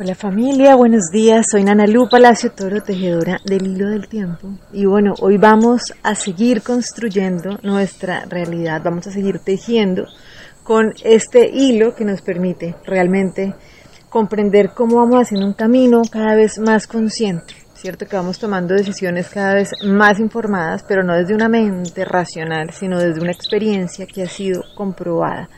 Hola familia, buenos días. Soy Nana Lu Palacio Toro, tejedora del hilo del tiempo. Y bueno, hoy vamos a seguir construyendo nuestra realidad. Vamos a seguir tejiendo con este hilo que nos permite realmente comprender cómo vamos haciendo un camino cada vez más consciente. Cierto que vamos tomando decisiones cada vez más informadas, pero no desde una mente racional, sino desde una experiencia que ha sido comprobada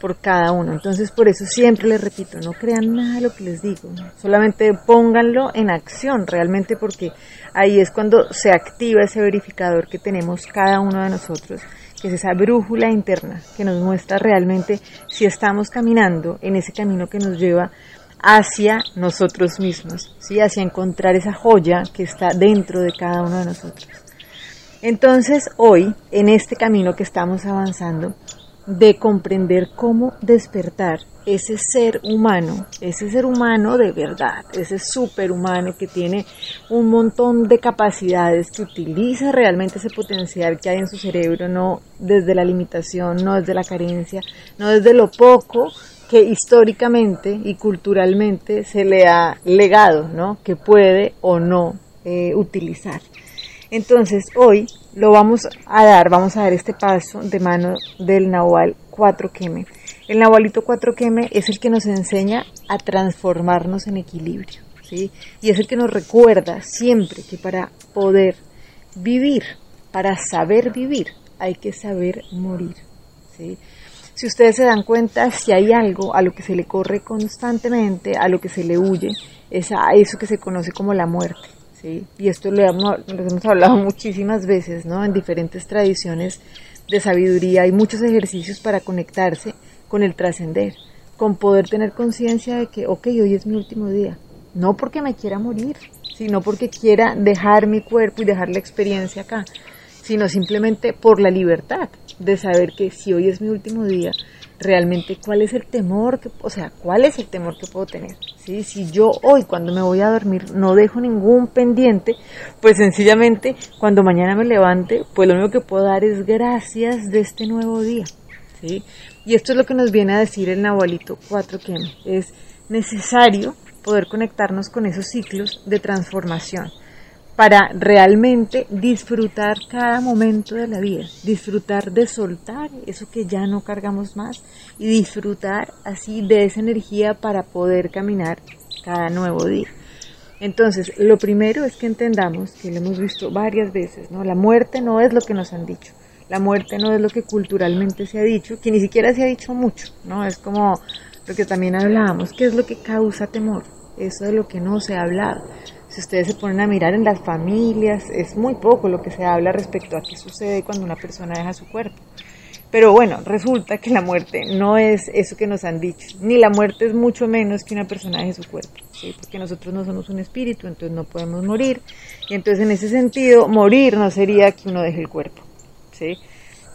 por cada uno. Entonces, por eso siempre les repito, no crean nada de lo que les digo, solamente pónganlo en acción realmente porque ahí es cuando se activa ese verificador que tenemos cada uno de nosotros, que es esa brújula interna que nos muestra realmente si estamos caminando en ese camino que nos lleva hacia nosotros mismos, ¿sí? hacia encontrar esa joya que está dentro de cada uno de nosotros. Entonces, hoy, en este camino que estamos avanzando, de comprender cómo despertar ese ser humano, ese ser humano de verdad, ese superhumano que tiene un montón de capacidades, que utiliza realmente ese potencial que hay en su cerebro, no desde la limitación, no desde la carencia, no desde lo poco que históricamente y culturalmente se le ha legado, ¿no? Que puede o no eh, utilizar. Entonces, hoy lo vamos a dar, vamos a dar este paso de mano del Nahual 4 Queme. El Nahualito 4 Queme es el que nos enseña a transformarnos en equilibrio, ¿sí? Y es el que nos recuerda siempre que para poder vivir, para saber vivir, hay que saber morir, ¿sí? Si ustedes se dan cuenta, si hay algo a lo que se le corre constantemente, a lo que se le huye, es a eso que se conoce como la muerte. Y esto lo hemos, hemos hablado muchísimas veces, ¿no? En diferentes tradiciones de sabiduría hay muchos ejercicios para conectarse con el trascender, con poder tener conciencia de que, ok, hoy es mi último día. No porque me quiera morir, sino porque quiera dejar mi cuerpo y dejar la experiencia acá, sino simplemente por la libertad de saber que si hoy es mi último día, realmente cuál es el temor, que, o sea, cuál es el temor que puedo tener. ¿sí? Si yo hoy cuando me voy a dormir no dejo ningún pendiente, pues sencillamente cuando mañana me levante, pues lo único que puedo dar es gracias de este nuevo día. ¿sí? Y esto es lo que nos viene a decir el Nahualito 4 que es necesario poder conectarnos con esos ciclos de transformación para realmente disfrutar cada momento de la vida, disfrutar de soltar eso que ya no cargamos más y disfrutar así de esa energía para poder caminar cada nuevo día. Entonces, lo primero es que entendamos, que lo hemos visto varias veces, ¿no? La muerte no es lo que nos han dicho. La muerte no es lo que culturalmente se ha dicho, que ni siquiera se ha dicho mucho, ¿no? Es como lo que también hablábamos, ¿qué es lo que causa temor? Eso de lo que no se ha hablado. Si ustedes se ponen a mirar en las familias, es muy poco lo que se habla respecto a qué sucede cuando una persona deja su cuerpo. Pero bueno, resulta que la muerte no es eso que nos han dicho, ni la muerte es mucho menos que una persona deje su cuerpo, porque nosotros no somos un espíritu, entonces no podemos morir. Y entonces en ese sentido, morir no sería que uno deje el cuerpo. ¿sí?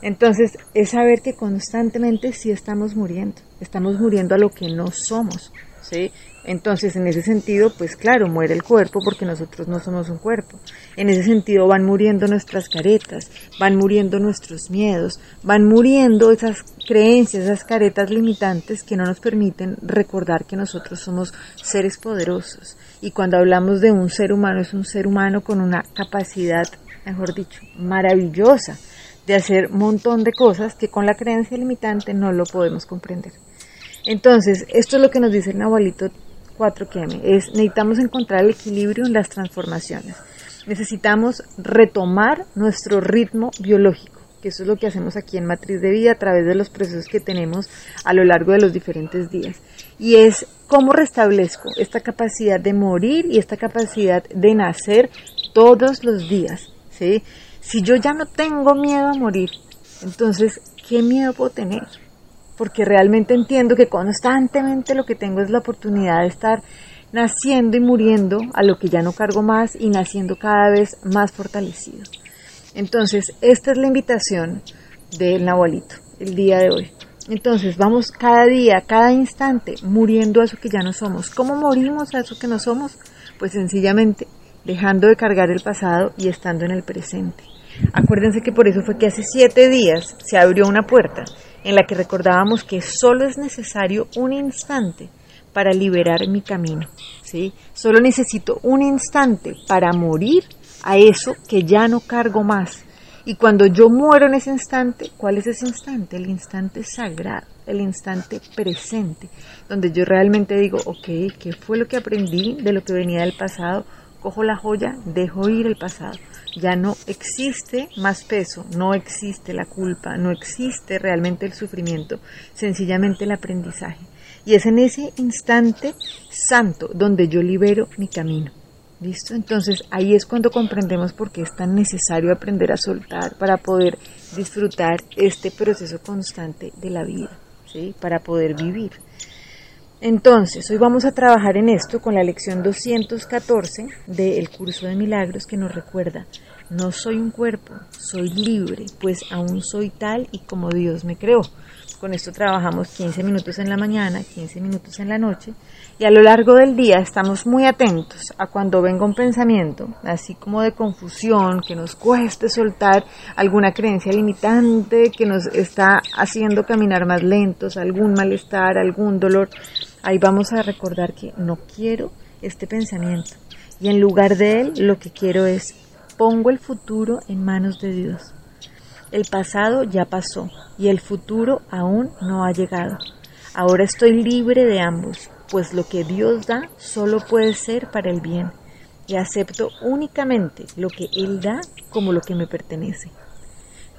Entonces es saber que constantemente sí estamos muriendo, estamos muriendo a lo que no somos. ¿Sí? Entonces, en ese sentido, pues claro, muere el cuerpo porque nosotros no somos un cuerpo. En ese sentido van muriendo nuestras caretas, van muriendo nuestros miedos, van muriendo esas creencias, esas caretas limitantes que no nos permiten recordar que nosotros somos seres poderosos. Y cuando hablamos de un ser humano, es un ser humano con una capacidad, mejor dicho, maravillosa de hacer un montón de cosas que con la creencia limitante no lo podemos comprender. Entonces, esto es lo que nos dice el Nahualito 4QM, es necesitamos encontrar el equilibrio en las transformaciones. Necesitamos retomar nuestro ritmo biológico, que eso es lo que hacemos aquí en Matriz de Vida a través de los procesos que tenemos a lo largo de los diferentes días. Y es cómo restablezco esta capacidad de morir y esta capacidad de nacer todos los días. ¿sí? Si yo ya no tengo miedo a morir, entonces, ¿qué miedo puedo tener? Porque realmente entiendo que constantemente lo que tengo es la oportunidad de estar naciendo y muriendo a lo que ya no cargo más y naciendo cada vez más fortalecido. Entonces, esta es la invitación del Nahualito, el día de hoy. Entonces, vamos cada día, cada instante, muriendo a eso que ya no somos. ¿Cómo morimos a eso que no somos? Pues sencillamente dejando de cargar el pasado y estando en el presente. Acuérdense que por eso fue que hace siete días se abrió una puerta en la que recordábamos que solo es necesario un instante para liberar mi camino. ¿sí? Solo necesito un instante para morir a eso que ya no cargo más. Y cuando yo muero en ese instante, ¿cuál es ese instante? El instante sagrado, el instante presente, donde yo realmente digo, ok, ¿qué fue lo que aprendí de lo que venía del pasado? Cojo la joya, dejo ir el pasado. Ya no existe más peso, no existe la culpa, no existe realmente el sufrimiento, sencillamente el aprendizaje. Y es en ese instante santo donde yo libero mi camino. ¿Listo? Entonces ahí es cuando comprendemos por qué es tan necesario aprender a soltar para poder disfrutar este proceso constante de la vida, ¿sí? Para poder vivir. Entonces, hoy vamos a trabajar en esto con la lección 214 del curso de milagros que nos recuerda, no soy un cuerpo, soy libre, pues aún soy tal y como Dios me creó. Con esto trabajamos 15 minutos en la mañana, 15 minutos en la noche y a lo largo del día estamos muy atentos a cuando venga un pensamiento, así como de confusión, que nos cueste soltar alguna creencia limitante que nos está haciendo caminar más lentos, algún malestar, algún dolor. Ahí vamos a recordar que no quiero este pensamiento y en lugar de él lo que quiero es pongo el futuro en manos de Dios. El pasado ya pasó y el futuro aún no ha llegado. Ahora estoy libre de ambos, pues lo que Dios da solo puede ser para el bien y acepto únicamente lo que Él da como lo que me pertenece.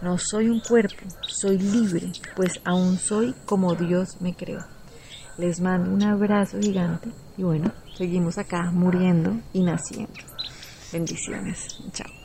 No soy un cuerpo, soy libre, pues aún soy como Dios me creó. Les mando un abrazo gigante y bueno, seguimos acá muriendo y naciendo. Bendiciones. Chao.